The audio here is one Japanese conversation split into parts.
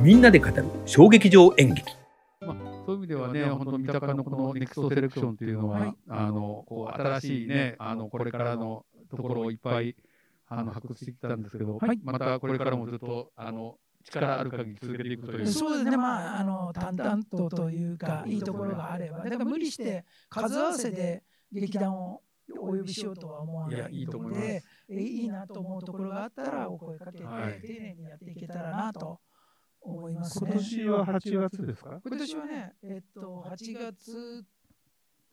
みんなで語る小劇場演劇。まあ、そういう意味ではね、本当、三鷹のこのネクストセレクションっていうのは、はい。あのこう新しいね、あのこれからのところをいっぱいあの発掘してきたんですけど、はい。またこれからもずっとあの力ある限り続けていくという。そうですね、まあ、あの淡々とというか、いいところがあれば、だから無理して数合わせで劇団をお呼びしようとは思わないいやいいと思います。ので、えいいなと思うところがあったら、お声かけて、はい。丁寧にやっていけたらなと思います今ね。年は8月ですか？今年はね、えっと、8月、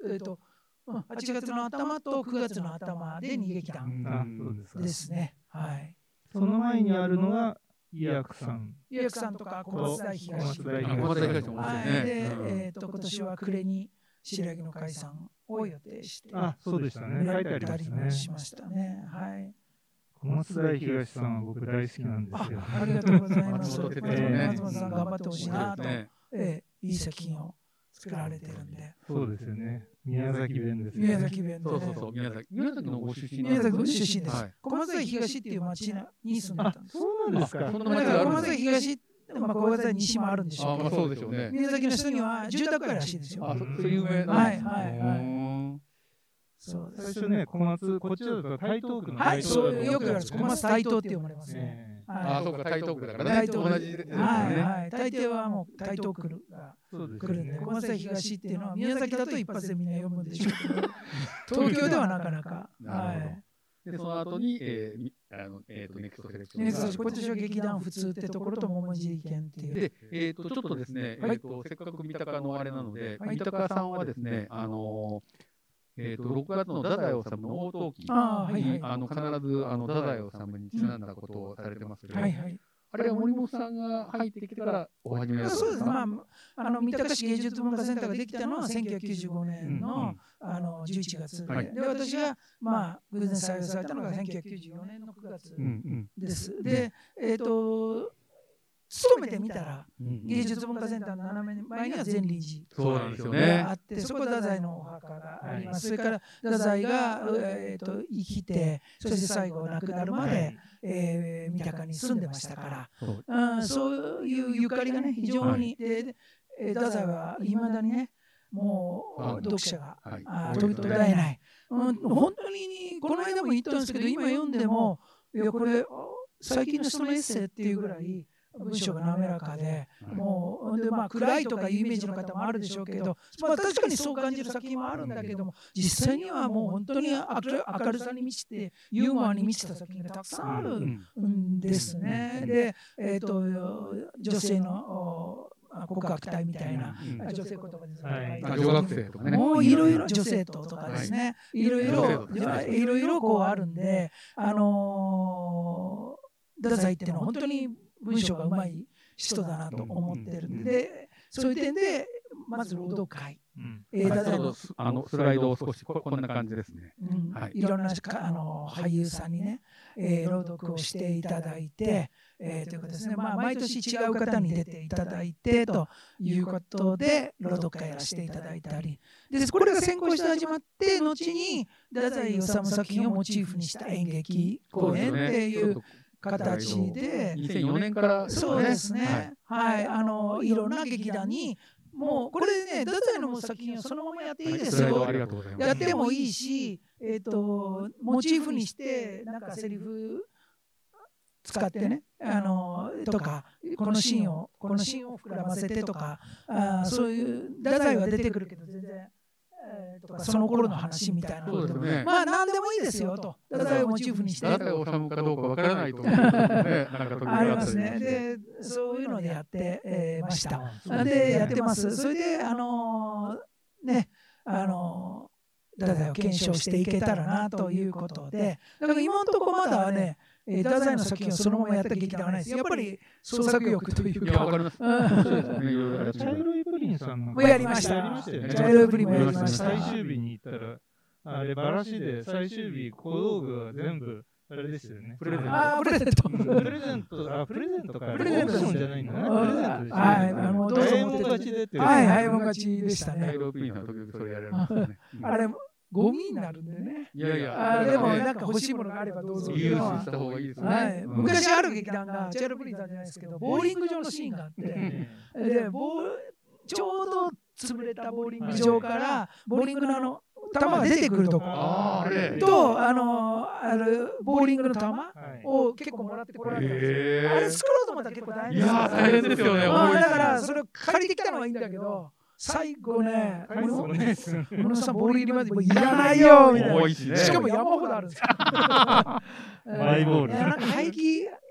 えっと、うん8月の頭と9月の頭で2劇団あそうですね。はい。その前にあるのがイヤクさんゆうやくさんとか小松大小東。小松大東も面はい。で、うんえっと、今年は暮れに白柳の解散を予定して、あそうでしたね書いてありましたねしたね。はい。小松大東さんは僕大好きなんですあよ、ありがとうございます。松本さん頑張ってほしいなと、ねええ、いい作品を作られてるんで。そうですよね宮崎弁ですよね宮崎弁。そうそうそう、宮崎宮崎のご出身宮崎の出身です。はい小松崎東っていう町に住んであたんです。そうなんですかそんなだ町があるんですから小松崎東、まあ、小松崎西もあるんでしょあ、まあうけど、そうでしょうね。宮崎の人には住宅街らしいですよ。あ、そそういう有名な。はいはいはいい。そうです。最初ね小松こっちだと台東区のはい、台東そうだとよく言われます。小松台東って読まれますね。ええあ、はいそうか、台東区だからね。台東区同じですよね。はいはい。大抵はもう台東区が来るんで、小松崎東っていうのは宮崎だと一発でみんな読むんでしょうけど、東京ではなかなか。なるほどはい。で、その後に、えーみあの、えっと、ネクストセレクションね、が。そう今年は劇団普通ってところと桃尻県っていう。で、えっと、ちょっとですね、はいえっと、せっかく三鷹のあれなので、はい三鷹さんはですね、あのー、えっと、6月の太宰治の大陶器ああ、はいはい。に、あの、必ず、あの、太宰治にちなんだことをされてますけど、はいはい。あれは森本さんが入ってきてからお始めだったんそうです。まあ、あの三鷹市芸術文化センターができたのは1995年の,、うんうん。あの11月で,、はい。で私が、まあ、偶然採用されたのが1994年の9月うんうん。です。で、えっ、と、勤めてみたら、うん芸術文化センターの斜め前には善林そうなんですよ寺があね。って、そこは太宰のお墓があります。はそれから太宰が、えー、と生きて、そして最後亡くなるまで、えー三鷹に住んでましたから。そううん、そういうゆかりがね、非常に、で太宰はいまだにね、もう読者が、はいあー途絶えない、うん。本当に、この間も言ったんですけど、今読んでも、いや、これ、あ最近の人のエッセイっていうぐらい、文章が滑らかで、はいもう、でまあ、暗いとかいうイメージの方もあるでしょうけど、まあ、確かにそう感じる作品もあるんだけども、実際にはもう本当に明る明るさに満ちて、ユーモアに満ちた作品がたくさんあるうんん。ですね。で、えっ、と、女性のお告白体みたいな、うん。女性言葉ですはい。あ女学生とかね。もういろいろ女性ととかですね、いろいろいろいろこうあるんで、あのー、太宰っていうのは本当に文章がうまい人だなと思ってるんで、そういう点でまず朗読会、うん。えーはい。ちょっ太宰のとあのスライドを少しここんな感じですね。うん。はい。いろんなかあの俳優さんにね、えー朗読をしていただいて、えーということですね、まあ、毎年違う方に出ていただいてということで朗読会やらせていただいたり。でこれが先行して始まって後に太宰治作品をモチーフにした演劇公演っていう形で。2004年からそうですはいね。はい、あのいろんな劇団にもうこれね太宰の作品をそのままやっていいはいですよ。やってもいいし、えっ、と、モチーフにして、なんかセリフ使ってね、あの、とか、このシーンを、このシーンを膨らませてとか、あーそういう、太宰は出てくるけど、全然、えーとかその頃の話みたいなね。まあ、何でもいいですよと。太宰をモチーフにして。太宰治かどうかわからないと思う ね。ありますね。で、そういうのでやって、えーました。で、やってます。それで、あのーね、あのー、太宰を検証していけたらなということで、だから今のところまだね、えー太宰の作品をそのままやった劇団はないです。やっぱり創作欲といういや、わかか、ります。うんそうですよね。いろいろやって茶色いさんもうやりましたやりましたよね。茶色いプリンもやりました最終日に行ったら、あれ、バラシで最終日、小道具は全部、あれですよね。プレゼントあープレゼント。プレゼント、あ、プレゼントか。プレゼントじゃないんだね。うんプレゼント。はいあのどうぞ持ってって勝ちでって。はい、早いもん勝ちでしたね。茶色いプリンは時々それやられますよね。うんあれ、ゴミになるんでね。いやいや、あでもねなんか欲しいものがあればどうぞ融資した方がいいですね。はい、うん昔ある劇団がチャールプリンさんじゃないですけどボーリング場のシーンがあってでボーちょうど潰れたボーリング場からボーリングのあの球が出てくるとこ。あーあれ。とあのあのボーリングの球はい。を結構もらってこられたんですよ。へあれ作ろうと思ったら結構大変いやー大変ですよね。まあだからそれを借りてきたのはいいんだけど最後ね小野さんボール入りまでもういらないよみたいな。しね。しかも山ほどあるんですよ。マイボール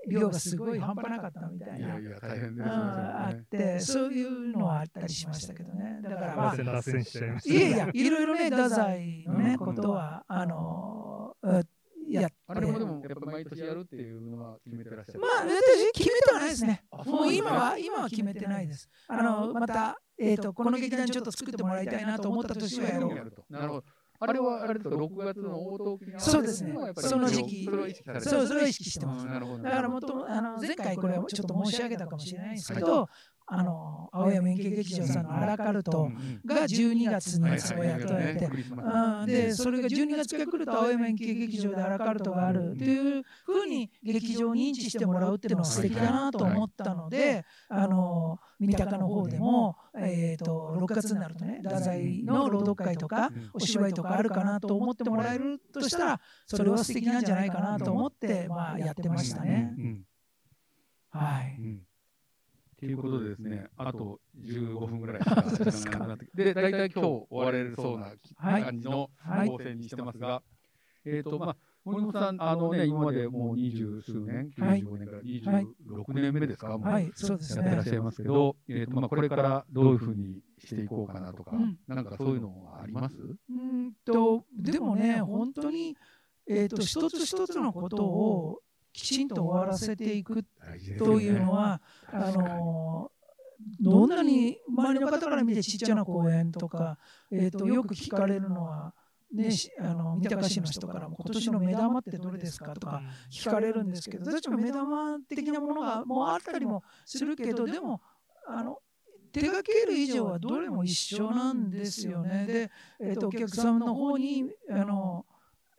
量がすごい半端なかったみたいな。いやいや、大変うんですよあっね。てそういうのはあったりしましたけどね。だからまあ脱線しちゃいました。いやいやいろいろね太宰のねうんことはあのーやって。あれもでも、やっぱ毎年やるっていうのは決めてらっしゃる。まあ私決めてはないですね。あもう今は今は決めてないです。あのまたえっとこの劇団ちょっと作ってもらいたいなと思った年はやろう。やると。なるほど。あれはあれですか、6月の応答期間そうですね。その時期。それは意識されてるそれは意識してます。だからもともあの前回これはちょっと申し上げたかもしれないんですけど、あの青山円形劇場さんのアラカルうトが12月にはいいつもやって。て、うん、でそれが12月が来ると青山円形劇場でアラカルトがあるっていうふうに劇場を認知してもらうっていうのは素敵だなと思ったので、あの三鷹の方でも、えー、と6月になるとね太宰の朗読会とかうん。お芝居とかあるかなと思ってもらえるとしたらそれは素敵なんじゃないかなと思って、まあ、やってましたね。はい。うんということでですね、あと15分ぐらいしか時間がなくなってで、大体今日終われるそうなはい。感じのはい。構成にしてますが、えっと、まあ、森本さん、あのね、今までもう二十数年、はい。95年から26年目ですか、もう。はい、そうですね。やってらっし。ゃいますけど、えっと、まあ、これからどういうふうにしていこうかなとかうん、なんかそういうのはあります？うんとでもね本当に、えー、と一つ一つのことをきちんと終わらせていくというのは、あのどんなに周りの方から見てちっちゃな公園とか、えー、とよく聞かれるのは、ね、しあの三鷹市の人からも今年の目玉ってどれですかとか聞かれるんですけど私も目玉的なものがもうあったりもするけどでもあの手掛ける以上はどれも一緒なんですよね。で、えー、とお客さんの方にあの、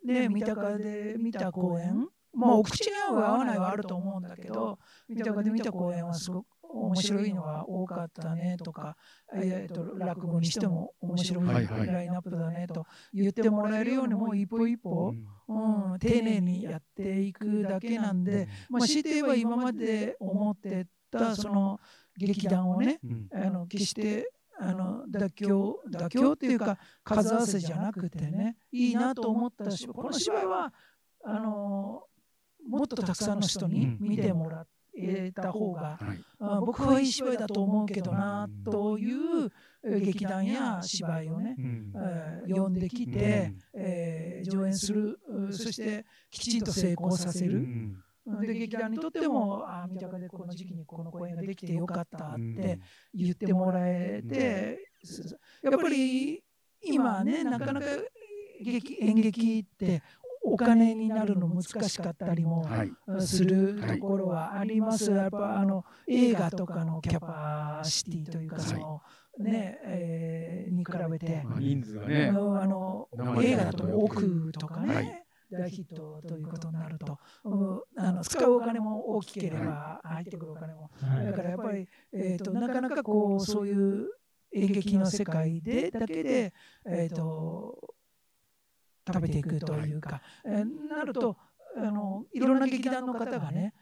ね、三鷹で見た公演まあお口に合う合わないはあると思うんだけど三鷹で見た公演はすごく面白いのが多かったねとか、えー、と落語にしても面白いラインナップだねと言ってもらえるようにもう一歩一歩、うん、丁寧にやっていくだけなんで、まあ、強いて言えば今まで思ってたその劇団をねうん。あの決してあの妥協妥協っていうか数合わせじゃなくてねいいなと思ったしこの芝居はあのもっとたくさんの人に見てもらえた方が、はい。あ僕はいい芝居だと思うけどなというえー劇団や芝居をね、うん。えー呼んできて、えー上演するうそしてきちんと成功させる。うん。で劇団にとってもあ三鷹でこの時期にこの公演ができてよかったっうん。て言ってもらえて、すやっぱり今ねなかなか劇演劇ってお金になるの難しかったりもはい。するところはあります。やっぱあの映画とかのキャパシティというかその、ね、えーに比べて、まあ人数ね、のあの映画だと億とかね、はい。大ヒットということになると、うんあの使うお金も大きければ入ってくるお金も、はい。だからやっぱり、えー、となかなかこうそういう演劇の世界でだけで、えー、と食べていくというか、えーなるとあのいろんな劇団の方がね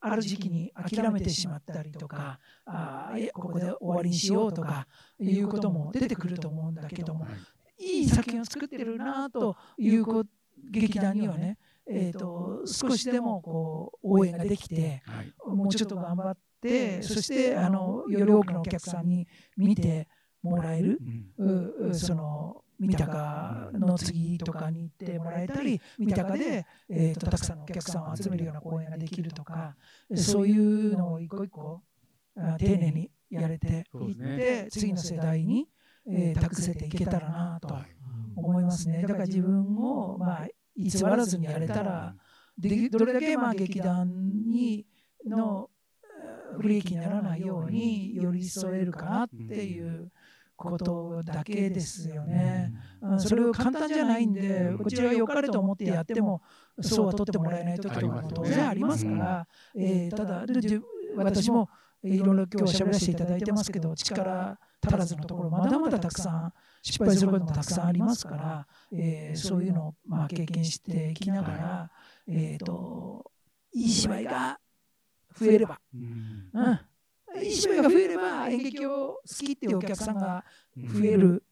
ある時期に諦めてしまったりとかあーいやここで終わりにしようとかいうことも出てくると思うんだけども。はい。いい作品を作ってるなというこ劇団にはね、えー、と少しでもこう応援ができてはい。もうちょっと頑張ってそしてあのより多くのお客さんに見てもらえるうん。その三鷹の次とかに行ってもらえたり三鷹で、えー、とたくさんのお客さんを集めるような公演ができるとかそういうのを一個一個あ丁寧にやれていっそうですね。て次の世代に、えー託せていけたらなとはい。思いますね。だから自分を、まあ、偽らずにやれたらでどれだけまあ劇団にのえー不利益にならないように寄り添えるかなっていうことだけですよね。うん。それを簡単じゃないんで、こちらが良かれと思ってやっても、そうは取ってもらえない時とかも当然ありますから、えーただ、私もえーいろいろ今日喋らせていただいてますけど、力足らずのところ、まだまだたくさん失敗することもたくさんありますから、えーそういうのをまあ経験していきながら、えー、といい芝居が増えれば、うん。うん、芝居が増えれば演劇を好きっていうお客さんが増える、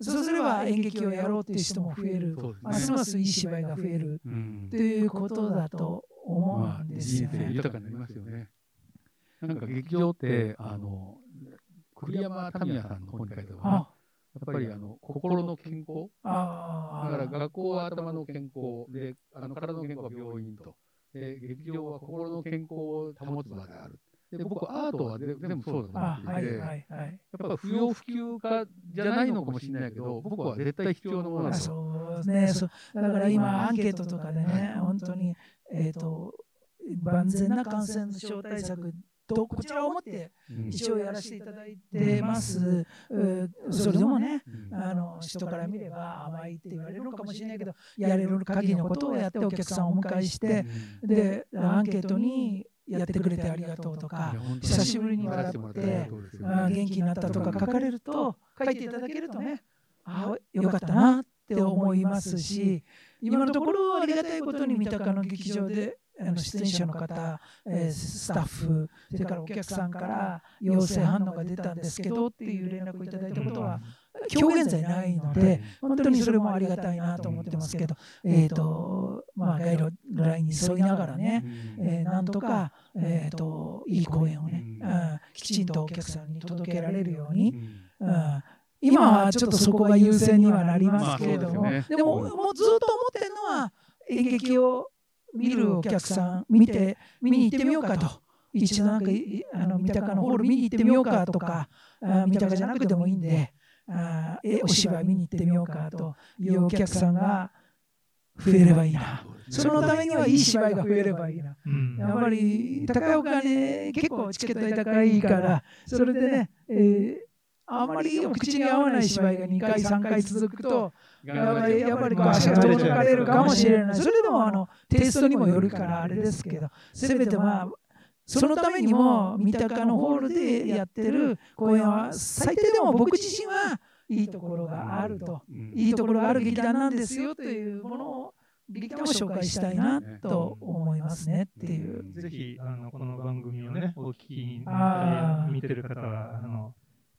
そうすれば演劇をやろうっていう人も増える、ますますいい芝居が増える。うん。ということだと思まあうんです人よね。生豊かになりますよね。なんか劇場って、あの、栗山民也さんの本に書いてやっぱりあの心の健康。あ。だから学校は頭の健康。で、あの体の健康は病院と。で、劇場は心の健康を保つ場である。で、僕、アートはで全部そうだと思あはいっていて、やっはい。はい。ぱり不要不急化じゃないのかもしれないけど、僕は絶対必要なものあだと。そうですね。そう。だから今アンケートとかでね、本当に、えー、と万全な感染症対策とこちらを持ってうん。一応やらせていただいてます、うそれでもねうん。あの人から見れば甘いって言われるのかもしれないけどやれる限りのことをやってお客さんをお迎えしてでアンケートにやってくれてありがとうとか久しぶりに笑って元気になったとか書かれると書いていただけるとねあよかったなって思いますし今のところありがたいことに三鷹の劇場であの出演者の方、えースタッフそれからお客さんから陽性反応が出たんですけどっていう連絡をいただいたことは 今日現在ないので本当にそれもありがたいなと思ってますけど、えーとまあ、ガイドラインに沿いながらね、えーなんとか、えー、といい公演をね、うん。うんきちんとお客さんに届けられるように、うん。うん今はちょっとそこが優先にはなりますけれども、まあでね。でももうずっと思ってるのは演劇を見るお客さん見て見に行ってみようかと。一度なんかいあの三鷹のホール見に行ってみようかとかあ三鷹じゃなくてもいいんであえお芝居見に行ってみようかというお客さんが増えればいいな。そのためにはいい芝居が増えればいいな。うん。やっぱり高岡ね、結構チケット代高いから、それでね、えーあんまりお口に合わない芝居が2回、3回続くと、やっぱりやっぱり足が遠のかれるかもしれない。それでもあのテイストにもよるからあれですけど、せめてまあ、そのためにも三鷹のホールでやってる公演は、最低でも僕自身はいいところがあると、うん。いいところがある劇団なんですよというものを、劇団を紹介したいなと思いますねっていう。ぜひあのこの番組をね、お聞きに見てる方は、あの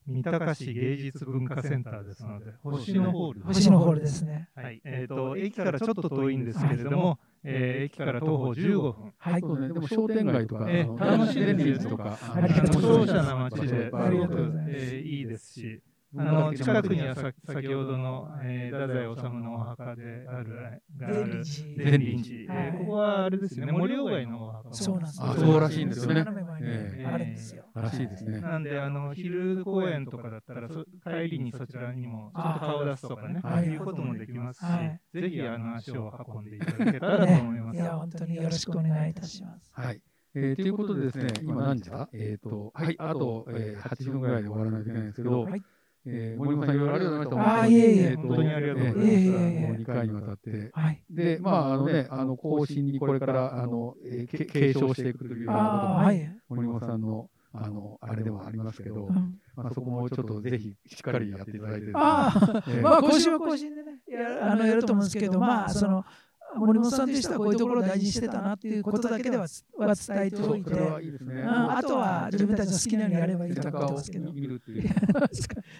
三鷹市芸術文化センターですので、星野ホール星のホールですね。はい、えっ、と、駅からちょっと遠いんですけれども、えー駅から徒歩15分。はい。そうね、でも商店街とか、えあの楽しいですとか、ありがとうございます長者な街で、ありがとうございます。えーいいですし、あの近くにはさ先ほどの、えー、太宰治のお墓である、があデるリ善林寺、ここはあれですよね、森鴎外のお墓。そうなんですあそうらしいんですよね。あるんですよ。らしいですね。なんで、あの昼公演とかだったら、そ帰りにそちらにもちょっと顔を出すとかね、はい。いうこともできますし、はい。ぜひあの足を運んでいただけたらと思います。いや、本当によろしくお願いいたします。はい。えーということでですね、今何時だ？えっ、と、はい、あと、えー、8分ぐらいで終わらないといけないんですけど、はいえー森本さんいろいろありがとうございました。あーいえいえ本当にありがとうございますいえいえいえもう2回にわたって。はい。で、まあ、あのね、あの、更新にこれから、あの、えーけ継承していくというようなことも、はい。森本さんの、あの、あれではありますけど、うんまあ、そこもちょっとぜひしっかりやっていただいてああ、えーまあ、更新は更新でね、やあのやると思うんですけど、まあ、その、森本さんという人はこういうところを大事にしてたなっていうことだけではは伝えておいて、あとは自分たちの好きなようにやればいいと思って背中をますけど。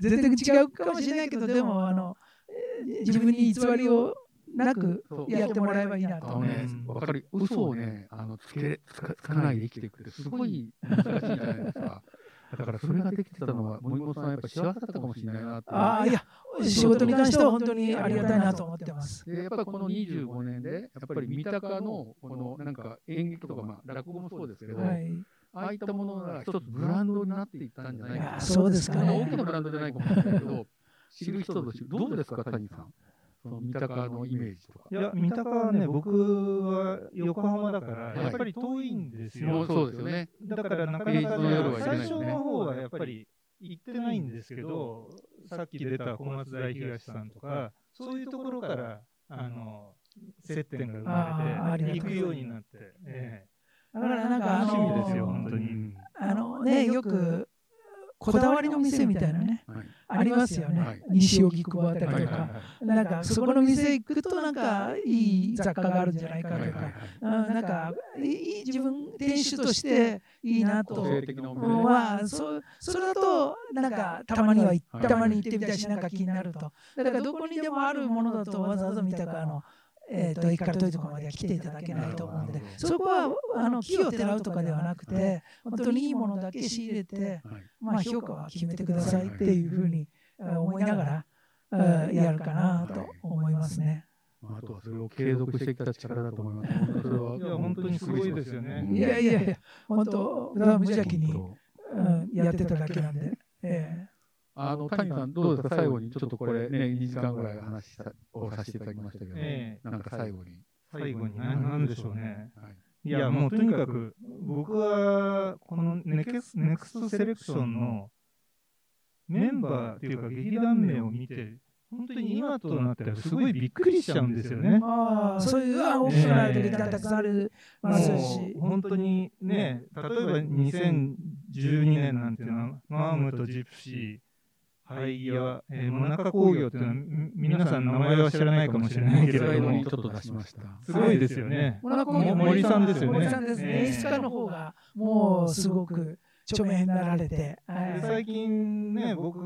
全然違うかもしれないけど、でも、あの、えー自分に偽りをなくやってもらえばいいなとあのね、わかる。嘘をね、あの、つけ、つかつかないで生きていくってすごい難しいじゃないですか。だからそれができてたのは、森本さんはやっぱ幸せだったかもしれないなって。ああ、いや、仕事に関しては本当にありがたいなと思ってます。でやっぱりこの25年で、やっぱり三鷹の、このなんか演劇とか、まあ、落語もそうですけど、はい。ああいったものが一つブランドになっていったんじゃないかそうですかね大きなブランドじゃないかもしれないけど、知る人ぞ知る。どうですか、谷さん。その三鷹のイメージとか。いや、三鷹はね、僕は横浜だから、い。やっぱり遠いんですよ。もうそうですよね。だからなかなか、平日の夜は行けない最初の方はやっぱり行ってないんですけど、さっき出た小松大東さんとか、そういうところから、あの、接点が生まれて、行くようになって、えだからなんかあ楽しみですよの本当に。うんあのねよくこだわりの店みたいなね。はいありますよね、はい。西荻窪あたりとか、なんかそこの店行くとなんかいい雑貨があるんじゃないかとか、なんかいい自分店主としていいなと。まあそそれだとなんかたまにはたまに行ってみたいしなんか気になると。だからどこにでもあるものだとわざわざ見たかあのえー、と駅から遠いところまでは来ていただけないと思うのでそこはあの木をてらうとかではなくて本当にいいものだけ仕入れて、はいまあ、評価は決めてくださいっていうふうにえー思いながらえーやるかなと思いますね。まああとはそれを継続してきた力だと思います。それはいや本当にすごいですよねいやいやいや本当無無邪気に、本うん、やってただけなんで。あの谷さんどうですか？最後にちょっとこれね2時間ぐらい話したをさせていただきましたけど、えなんか最後に。最後に何なんでしょうね。はい。いや、もうとにかく、僕は、このネクスネクストセレクションのメンバーっていうか劇団名を見て、本当に今となってはすごいびっくりしちゃうんですよね。ああそういうあ大きくなる時がたくさんあるますし。本当にね、例えば2012年なんていうのは、マームとジプシー、ハイギア、えー、モナカ工業っていうのは、み皆さん名前は知らないかもしれないけれどもちょ、っと出しました。すごいですよね。モナコも森さんですよね。森さんですね。ええ演出家の方がもうすごく著名になられて。で最近ね、僕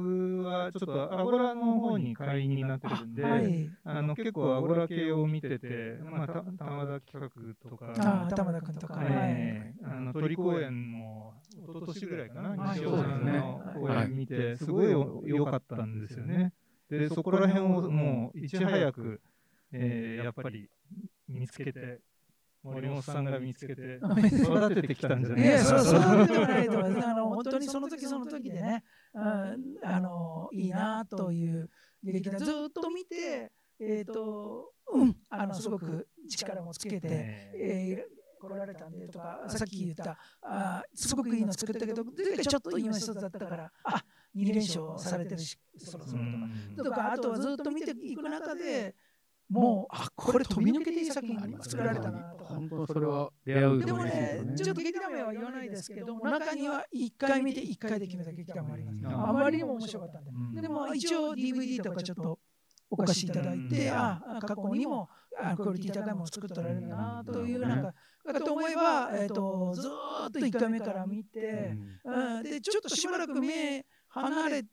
はちょっとアゴラの方に会員になってるんで、はい。あの結構アゴラ系を見てて、まあ、た玉田企画とか、ああ、玉田君とか。はい。えーあの鳥公園も一昨年ぐらいかな、はい西尾さんの公はい演見て、すごい良かったんですよね。で、そこら辺をもういち早く、えーやっぱり見つけて、森本さんが見つけて、育ててきたんじゃないいや、そう、そうではないと思います。あの、本当にその時その時でね、うんあの、いいなという劇団、ずっと見て、えっと、うん、あの、すごく力もつけて、えー来られたんでとか、さっき言った、あーすごくいいの作ったけど、ちょっと今一つだったから、あ2連勝されてるし、そろそろとか。とか、あとはずっと見ていく中で、もう、あこれ飛び抜けていい作品作られたなとか。本当それは出会うでもね、ね。ちょっと劇団名は言わないですけど、中には1回見て1回で決めた劇団もあります。うんあまりにも面白かったんで。うんでも一応 DVD とかちょっとお貸しいただいて、うんああ過去にもあクオリティ高いものを作っておられるなというなんか、かと思えば、えー、とずーっと1回目から見て、うん、でちょっとしばらく目離れて、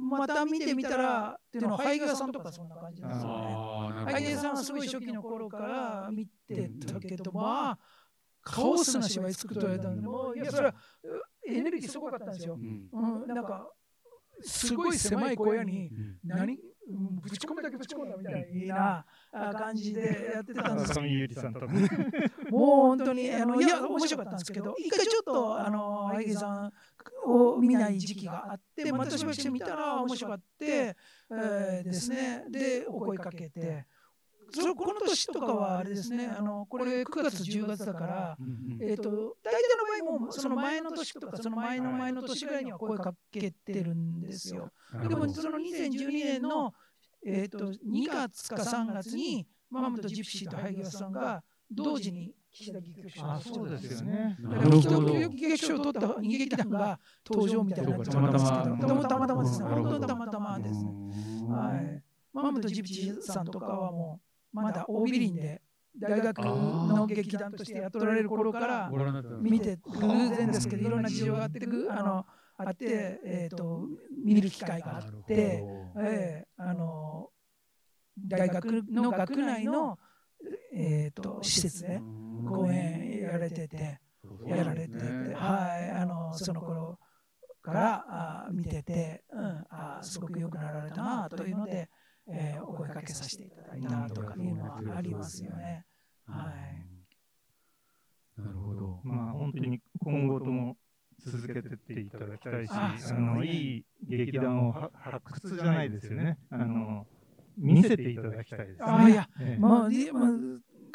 また見てみたらっていうのは、ハイガーさんとかそんな感じですよね。ハイガーさんはすごい初期の頃から見てたけど、まあ、カオスな芝居作っておられたんで、もういや、それはうエネルギーすごかったんですよ。う。ん。うん、なんか、すごい狭い小屋に、うん。何、うんぶち込むだけぶち込んだみたいなあ感じでやってたんですけ上ゆりさんとか。ど、もう本当に、あのいや、面白かったんですけど、一回ちょっと、あの、ハイゲさんを見ない時期があって、またしばしてみたら面白かって、えーですね、で、お声かけて、それこの年とかはあれですね、あのこれ9月、10月だから、うんえー、と大体の場合もその前の年とかその前の前の年ぐらいには声かけてるんですよ。でもその2012年の、えー、と2月か3月にマムとジプシーとハイギワさんが同時に岸田劇場あ、そうですよね。だから北なるほど。東劇場を取った逃げ劇団が登場みたいになっちゃうんですけど、そうかたまたま。たまですね、本当にたまたまです。はい、マムとジプシーさんとかはもうまだ大ビリンで大学の劇団としてやっておられる頃から見て偶然ですけどいろんな事情があってぐあのあって、えー、と見る機会があって、えーあの大学の学内の、えー、と施設で公演やられててやられてて、はい。あのその頃からあ見てて、うん、あすごく良くなられたなというので、えーお声かけさせていただいたとかいうのはありますよね。はい。なるほど。まあ本当に今後とも続けてっていただきたいし、ああのいい劇団をは発掘じゃないですよね。あの見せていただきたいですね。あいやええ。まあ、いまあ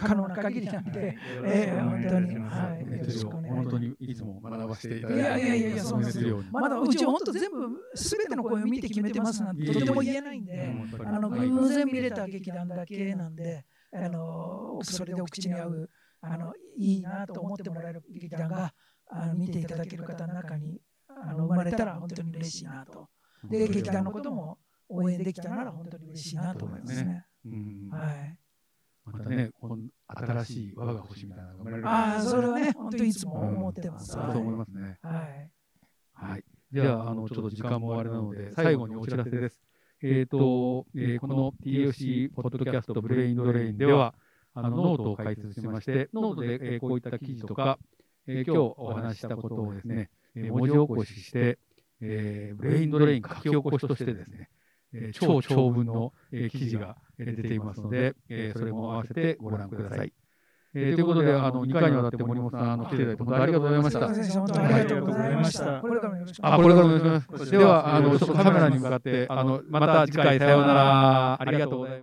可能な限りなんで、えー本当に、はい、よろしくお願いします。本当にいつも学ばせていただいて、いやいやいやいやそうなんでするように。まだうち本当全部すべての声を見て決めてますなんてとても言えないんで、うん。あのはい。偶然見れた劇団だけなんで、あのそれでお口に合うあのいいなと思ってもらえる劇団があの見ていただける方の中にあの生まれたら本当に嬉しいなと。で劇団のことも応援できたなら本当に嬉しいなと思いますね。うん。はい。またね、新しいわが星みたいなのが生まれるああそれはね本当にいつも思ってます。そう思いますね。はい。はい。では、あの、ちょっと時間もあれなので、最後にお知らせです。えっ、と、えーこの TFC ポッドキャストブレインドレインでは、あの、ノートを開設しまして、ノートで、えーこういった記事とか、えー今日お話ししたことをですね、えー文字起こしして、えーブレインドレイン書き起こしとしてですね、えー超長文の、えー記事がえー出ていますので、えーそれも合わせてご覧ください。えーということで、あの、2回にわたって森本さん、あの、来ていただいて、本当にありがとうございました。ありがとうございました。これからもよろしくお願いします。あ、これからもお願いします。では、あの、ちょっとカメラに向かって、あの、また次回さようなら。ありがとうございます。